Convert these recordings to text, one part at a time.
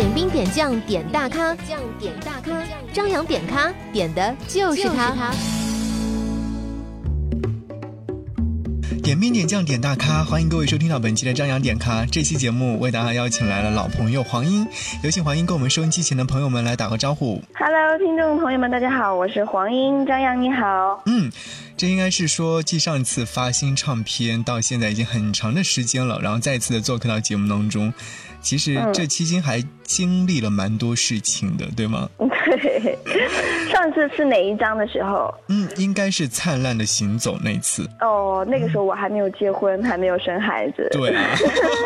点兵点将点大咖，将点大咖，张扬点咖点的就是他。点兵点将点大咖，欢迎各位收听到本期的张扬点咖。这期节目为大家邀请来了老朋友黄英，有请黄英跟我们收音机前的朋友们来打个招呼。Hello，听众朋友们，大家好，我是黄英，张扬，你好。嗯，这应该是说继上次发新唱片到现在已经很长的时间了，然后再次的做客到节目当中。其实嗯这期间还经历了蛮多事情的，对吗？对，上次是哪一张的时候？嗯，应该是灿烂的行走那次。哦，那个时候我还没有结婚，还没有生孩子。对啊，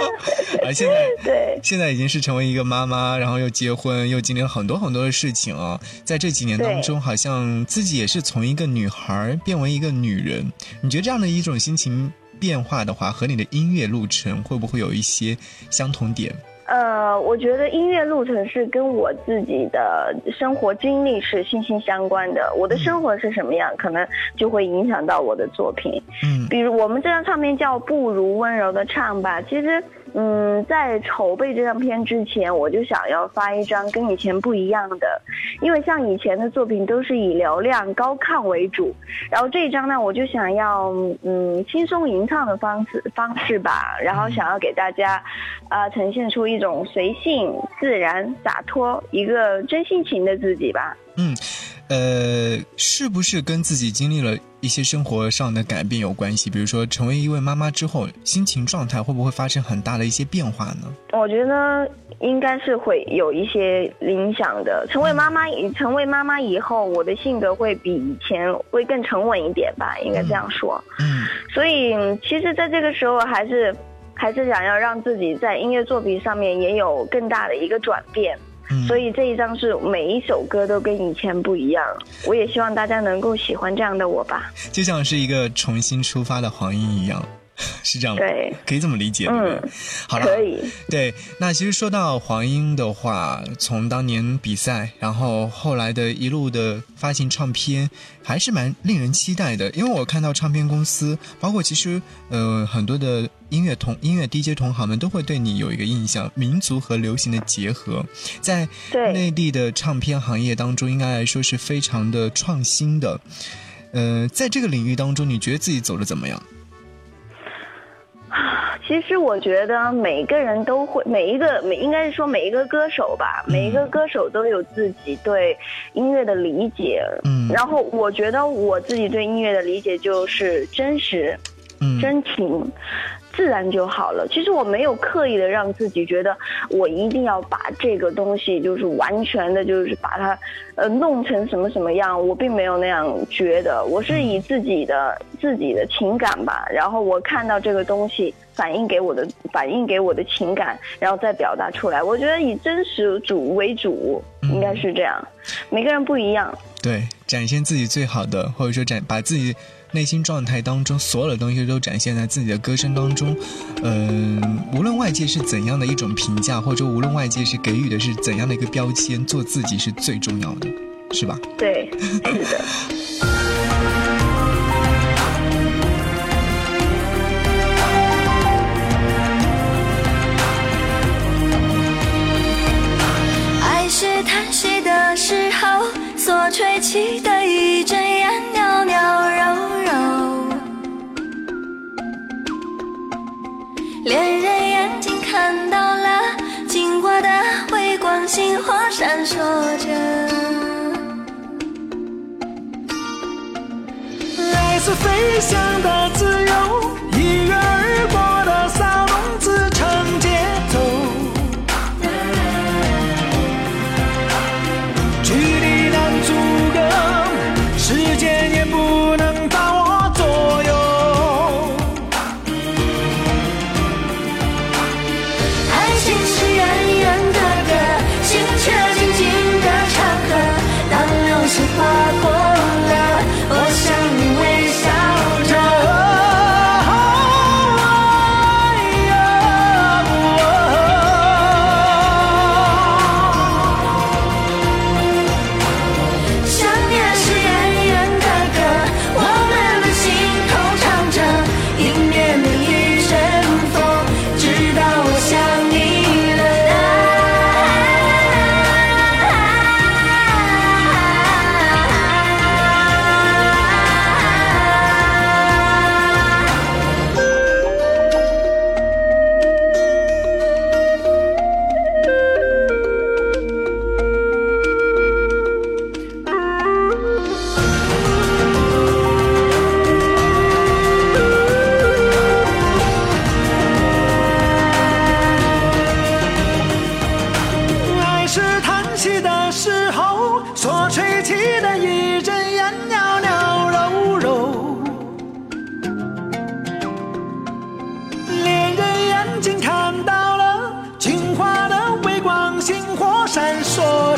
而现在对现在已经是成为一个妈妈，然后又结婚，又经历了很多很多的事情啊。在这几年当中，好像自己也是从一个女孩变为一个女人。你觉得这样的一种心情变化的话，和你的音乐路程会不会有一些相同点？呃，我觉得音乐路程是跟我自己的生活经历是息息相关的。我的生活是什么样，可能就会影响到我的作品。嗯比如我们这张唱片叫《不如温柔的唱吧》，其实，嗯，在筹备这张片之前，我就想要发一张跟以前不一样的，因为像以前的作品都是以流量高亢为主，然后这一张呢，我就想要嗯轻松吟唱的方式方式吧，然后想要给大家，啊、呈现出一种随性、自然、洒脱，一个真性情的自己吧。嗯，呃，是不是跟自己经历了一些生活上的改变有关系？比如说，成为一位妈妈之后，心情状态会不会发生很大的一些变化呢？我觉得应该是会有一些影响的。成为妈妈以成为妈妈以后，我的性格会比以前会更沉稳一点吧，应该这样说。嗯所以嗯其实在这个时候还是还是想要让自己在音乐作品上面也有更大的一个转变。嗯，所以这一张是每一首歌都跟以前不一样，我也希望大家能够喜欢这样的我吧。就像是一个重新出发的黄莺一样，是这样吗？对，可以这么理解？嗯，好了，可以。对，那其实说到黄英的话，从当年比赛，然后后来的一路的发行唱片，还是蛮令人期待的。因为我看到唱片公司，包括其实呃很多的音乐同音乐 DJ 同行们都会对你有一个印象，民族和流行的结合，在内地的唱片行业当中，应该来说是非常的创新的。呃，在这个领域当中，你觉得自己走的怎么样？其实我觉得每个人都会，每一个每应该是说每一个歌手吧，嗯每一个歌手都有自己对音乐的理解。嗯然后我觉得我自己对音乐的理解就是真实、嗯真情。自然就好了。其实我没有刻意的让自己觉得我一定要把这个东西就是完全的，就是把它呃弄成什么什么样，我并没有那样觉得。我是以自己的自己的情感吧，然后我看到这个东西反映给我的反映给我的情感，然后再表达出来。我觉得以真实主为主，应该是这样。每个人不一样。对，展现自己最好的，或者说展把自己内心状态当中所有的东西都展现在自己的歌声当中。嗯、无论外界是怎样的一种评价，或者说无论外界是给予的是怎样的一个标签，做自己是最重要的，是吧？对，是的。爱是叹息的时候所吹起的一阵烟，袅袅恋人眼睛看到了，经过的微光，星火闪烁着。来自飞翔的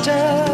烁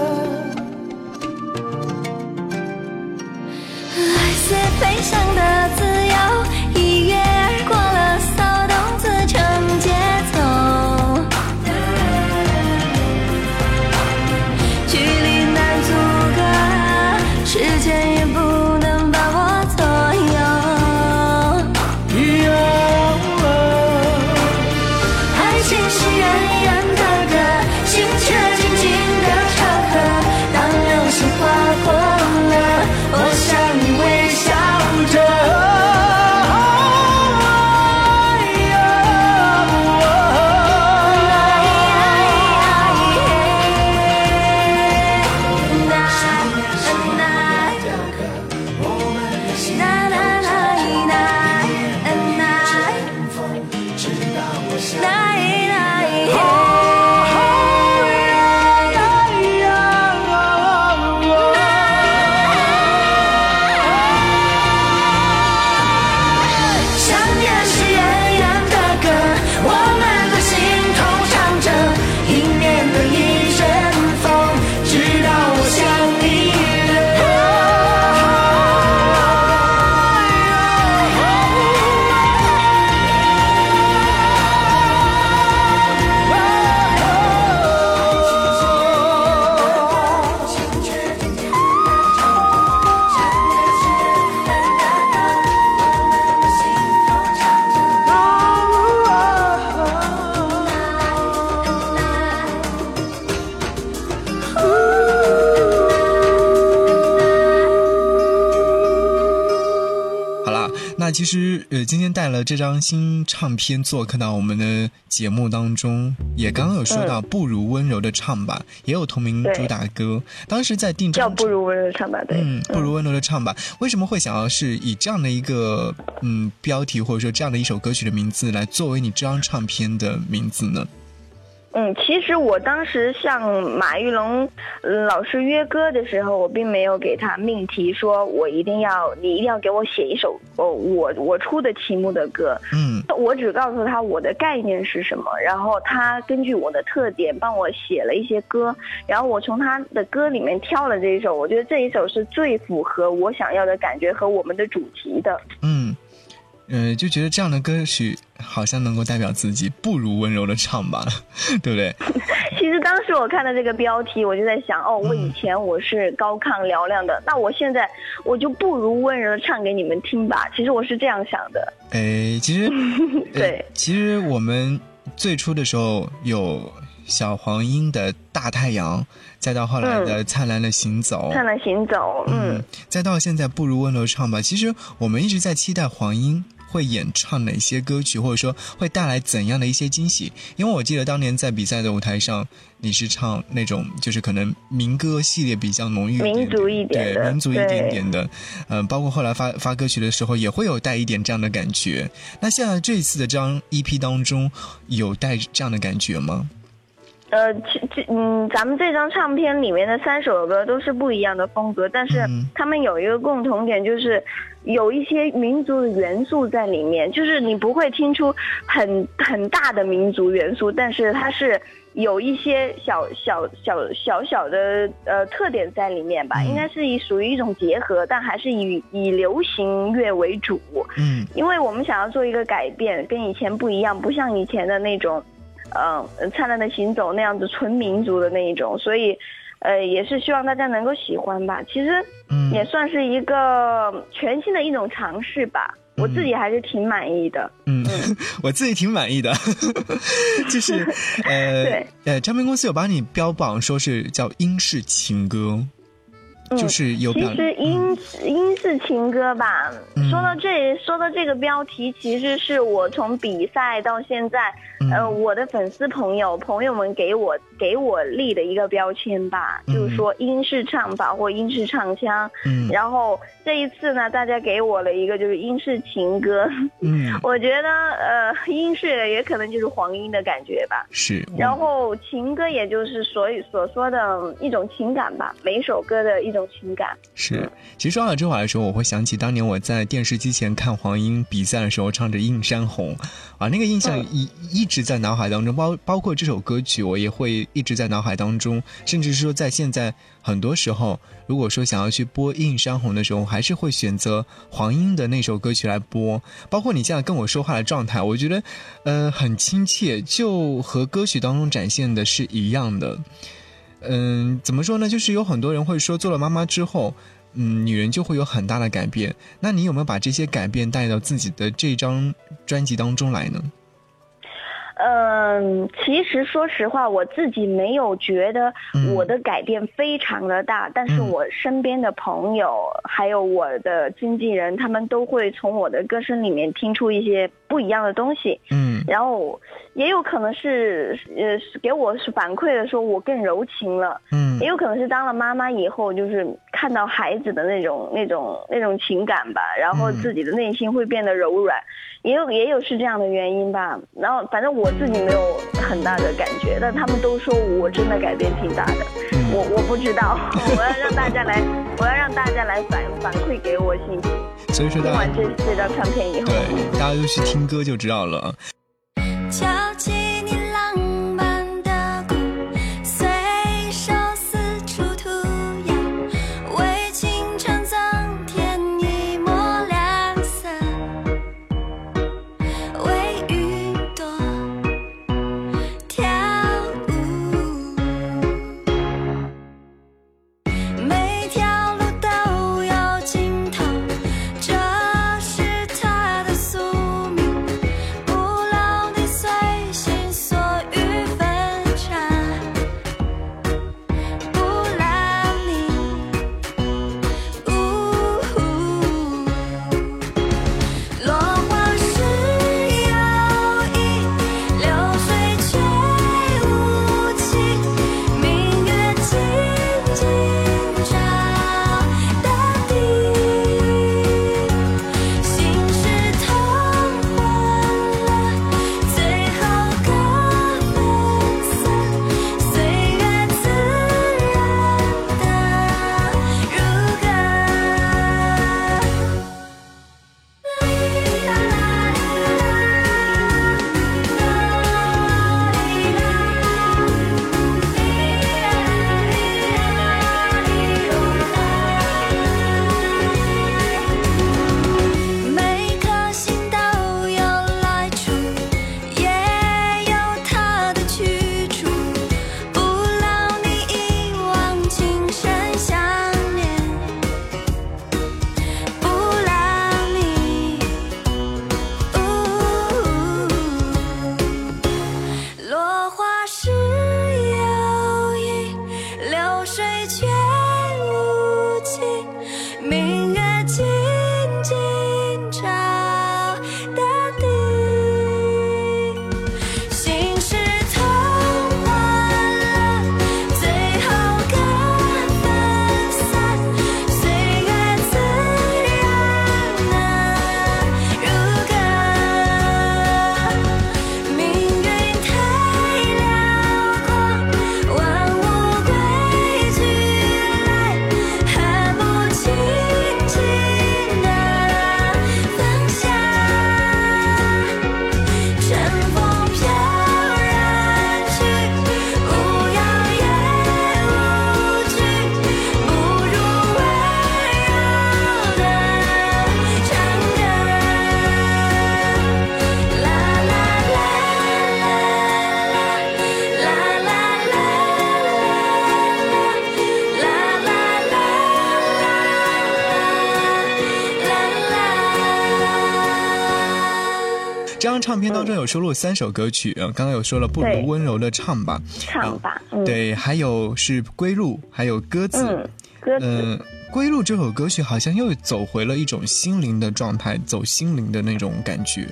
其实呃，今天带了这张新唱片做客到我们的节目当中，也刚刚有说到《不如温柔》的唱吧，也有同名主打歌。当时在定这叫不如温柔的唱吧，对，嗯，不如温柔的唱吧，为什么会想要是以这样的一个嗯标题或者说这样的一首歌曲的名字来作为你这张唱片的名字呢？嗯，其实我当时向马玉龙呃老师约歌的时候，我并没有给他命题，说我一定要你一定要给我写一首哦我我出的题目的歌，嗯。我只告诉他我的概念是什么，然后他根据我的特点帮我写了一些歌，然后我从他的歌里面挑了这一首，我觉得这一首是最符合我想要的感觉和我们的主题的。嗯，呃，就觉得这样的歌曲好像能够代表自己，不如温柔的唱吧，对不对？其实当时我看到这个标题，我就在想，哦，我以前我是高亢嘹亮的，那我现在我就不如温柔的唱给你们听吧。其实我是这样想的。哎，其实，对呃其实我们最初的时候有小黄莺的大太阳，再到后来的灿烂的行走，灿烂行走，嗯，再到现在不如温柔唱吧。其实我们一直在期待黄莺会演唱哪些歌曲，或者说会带来怎样的一些惊喜。因为我记得当年在比赛的舞台上，你是唱那种就是可能民歌系列比较浓郁一点点民族一点的对民族一点点的，嗯、包括后来发发歌曲的时候，也会有带一点这样的感觉。那现在这一次的这张 EP 当中，有带这样的感觉吗？呃，这这嗯，咱们这张唱片里面的三首歌都是不一样的风格，但是嗯他们有一个共同点，就是有一些民族的元素在里面，就是你不会听出很很大的民族元素，但是它是有一些小小小小小的呃特点在里面吧，嗯应该是以属于一种结合，但还是以以流行乐为主。嗯因为我们想要做一个改变，跟以前不一样，不像以前的那种，呃，灿烂的行走那样子纯民族的那一种，所以，呃，也是希望大家能够喜欢吧。其实嗯。也算是一个全新的一种尝试吧，我自己还是挺满意的。嗯，我自己挺满意的，就是呃 对。呃，唱片公司有把你标榜说是叫英式情歌，嗯就是有其实英英式情歌吧，嗯。说到这说到这个标题，其实是我从比赛到现在，嗯呃，我的粉丝朋友朋友们给我给我立的一个标签吧，嗯就是说英式唱法或英式唱腔。嗯然后这一次呢，大家给我了一个就是英式情歌，嗯，我觉得呃英式也可能就是黄莺的感觉吧。是。然后情歌也就是所以所说的一种情感吧，每一首歌的一种情感。是，其实说到这话的时候，我会想起当年我在电视机前看黄莺比赛的时候，唱着《映山红》，啊，那个印象一一、一直在脑海当中，包包括这首歌曲，我也会一直在脑海当中，甚至是说在现在很多时候，如果说想要去播《映山红》的时候，还是会选择黄莺的那首歌曲来播。包括你现在跟我说话的状态，我觉得，呃，很亲切，就和歌曲当中展现的是一样的。嗯，怎么说呢？就是有很多人会说，做了妈妈之后，嗯，女人就会有很大的改变。那你有没有把这些改变带到自己的这张专辑当中来呢？嗯，其实说实话，我自己没有觉得嗯我的改变非常的大，但是嗯。我身边的朋友还有我的经纪人，他们都会从我的歌声里面听出一些不一样的东西。嗯。然后也有可能是呃给我是反馈的说我更柔情了，嗯。也有可能是当了妈妈以后，就是看到孩子的那种那种那种情感吧，然后嗯自己的内心会变得柔软，也有也有是这样的原因吧。然后反正我自己没有很大的感觉，但他们都说我真的改变挺大的，嗯。我我不知道，我要让大家来，我要让大家来反反馈给我信息。所以说大家听完这这张唱片以后，对大家就去听歌就知道了。唱片当中有收录三首歌曲，呃，刚刚有说了，不如温柔的唱吧，唱吧，嗯，对，还有是归路，还有鸽子。嗯，归路这首歌曲好像又走回了一种心灵的状态，走心灵的那种感觉。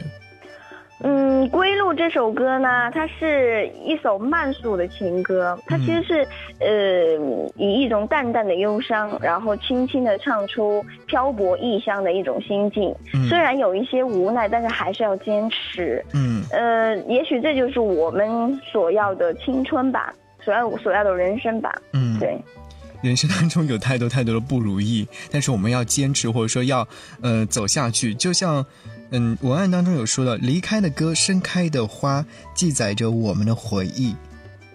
嗯，嗯，《归路》这首歌呢，它是一首慢速的情歌，它其实是、呃以一种淡淡的忧伤，然后轻轻的唱出漂泊异乡的一种心境。嗯虽然有一些无奈，但是还是要坚持。嗯呃，也许这就是我们所要的青春吧，所要所要的人生吧。嗯，对，人生当中有太多太多的不如意，但是我们要坚持，或者说要呃走下去。就像嗯文案当中有说到，离开的歌，盛开的花，记载着我们的回忆，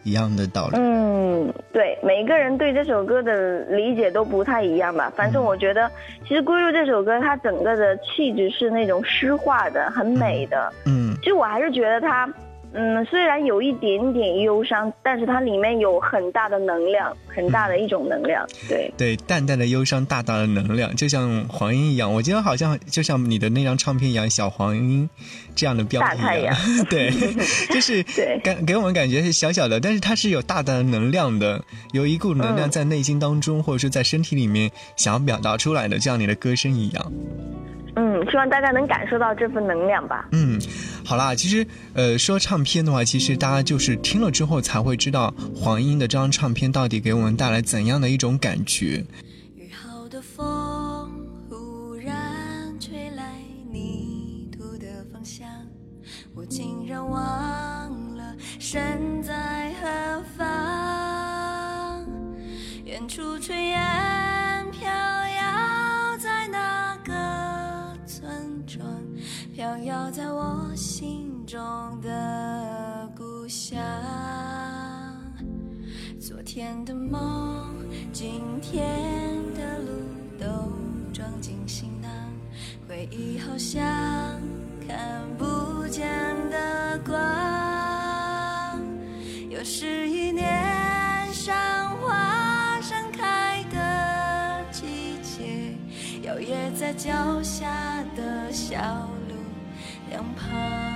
一样的道理。嗯，对，每个人对这首歌的理解都不太一样吧。反正我觉得，其实《归路》这首歌，它整个的气质是那种诗化的，很美的。嗯其实我还是觉得它，嗯，虽然有一点点忧伤，但是它里面有很大的能量，很大的一种能量。对，对，淡淡的忧伤，大大的能量，就像黄莺一样。我觉得好像就像你的那张唱片一样，小黄莺这样的标题一样大太阳。对，就是对感给我们感觉是小小的，但是它是有大大的能量的，有一股能量嗯在内心当中，或者是在身体里面想要表达出来的，就像你的歌声一样。嗯，希望大家能感受到这份能量吧。嗯，好啦，其实呃说唱片的话，其实大家就是听了之后才会知道黄英的这张唱片到底给我们带来怎样的一种感觉。雨后的风忽然吹来泥土的方向，我竟然忘了身天的梦，今天的路都装进行囊，回忆好像看不见的光。又是一年赏花盛开的季节，摇曳在脚下的小路两旁。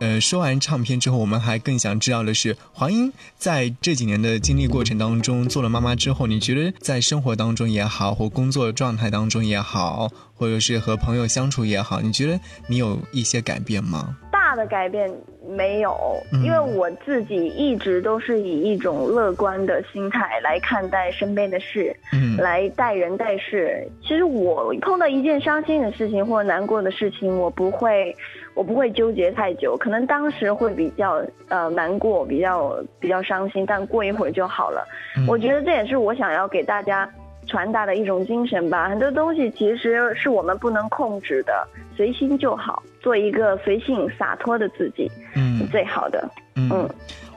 呃，说完唱片之后，我们还更想知道的是，黄英在这几年的经历过程当中，做了妈妈之后，你觉得在生活当中也好，或工作状态当中也好，或者是和朋友相处也好，你觉得你有一些改变吗？大的改变没有，嗯因为我自己一直都是以一种乐观的心态来看待身边的事，嗯来待人待事。其实我碰到一件伤心的事情或难过的事情，我不会，我不会纠结太久。可能当时会比较呃难过，比较比较伤心，但过一会儿就好了。嗯我觉得这也是我想要给大家传达的一种精神吧。很多东西其实是我们不能控制的，随心就好，做一个随性洒脱的自己，嗯是最好的。嗯嗯，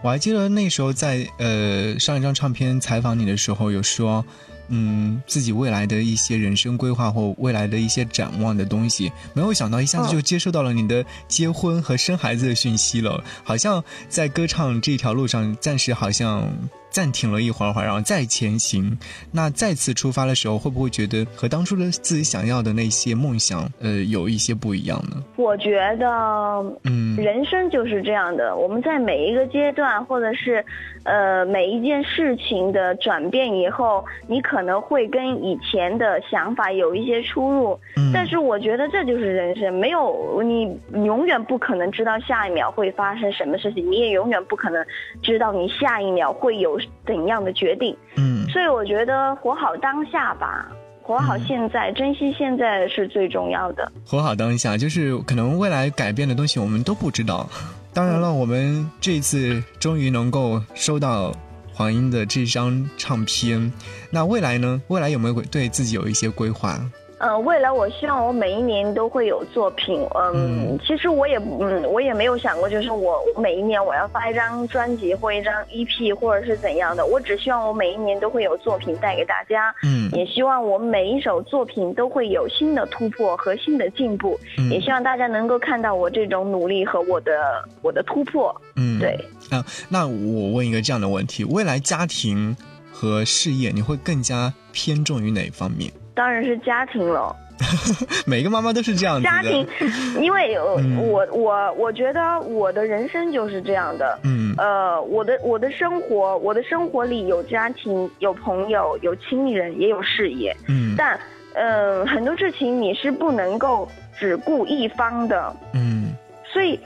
我还记得那时候在呃上一张唱片采访你的时候，有说，嗯，自己未来的一些人生规划或未来的一些展望的东西，没有想到一下子就接收到了你的结婚和生孩子的讯息了，好像在歌唱这条路上暂时好像。暂停了一会儿会儿，然后再前行。那再次出发的时候，会不会觉得和当初的自己想要的那些梦想，呃，有一些不一样呢？我觉得嗯人生就是这样的，我们在每一个阶段，或者是，呃，每一件事情的转变以后，你可能会跟以前的想法有一些出入。嗯但是我觉得这就是人生，没有你你永远不可能知道下一秒会发生什么事情，你也永远不可能知道你下一秒会有怎样的决定。嗯所以我觉得活好当下吧，活好现在，珍惜现在是最重要的。活好当下，就是可能未来改变的东西我们都不知道。当然了，我们这一次终于能够收到黄英的这张唱片，那未来呢？未来有没有对自己有一些规划？呃，未来我希望我每一年都会有作品。嗯，嗯其实我也嗯，我也没有想过，就是我我每一年我要发一张专辑或一张 EP 或者是怎样的。我只希望我每一年都会有作品带给大家，嗯也希望我每一首作品都会有新的突破和新的进步，嗯也希望大家能够看到我这种努力和我的我的突破。嗯，对。啊，那我问一个这样的问题：未来家庭和事业，你会更加偏重于哪方面？当然是家庭了。每个妈妈都是这样子的。家庭，因为我嗯我我我觉得我的人生就是这样的。嗯呃，我的我的生活，我的生活里有家庭，有朋友，有亲人，也有事业。嗯但，呃，很多事情你是不能够只顾一方的，嗯，所以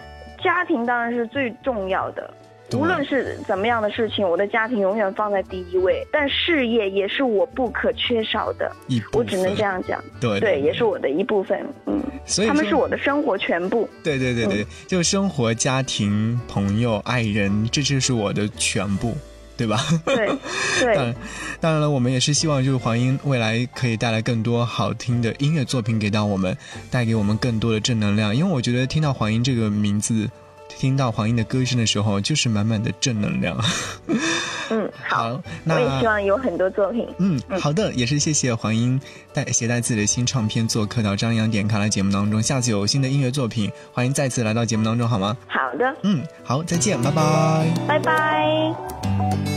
家庭当然是最重要的。对无论是怎么样的事情，我的家庭永远放在第一位，但事业也是我不可缺少的。一部分我只能这。样讲，对对，也是我的一部分。嗯，所以他们是我的生活全部。对对对对，就生活、家庭、朋友、爱人，这就是我的全部，对吧？对，当对然，，当然了，我们也是希望就是黄英未来可以带来更多好听的音乐作品给到我们，带给我们更多的正能量。因为我觉得听到黄英这个名字，听到黄英的歌声的时候，就是满满的正能量。嗯，好，那，我也希望有很多作品。嗯，好的，也是谢谢黄英带携带自己的新唱片做客到张扬点开来节目当中。下次有新的音乐作品，欢迎再次来到节目当中，好吗？好的，嗯，好，再见，拜拜。拜拜。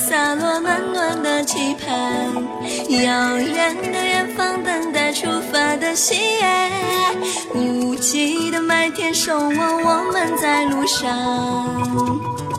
洒落暖暖的期盼，遥远的远方等待出发的喜悦，无际的麦田守望我们在路上。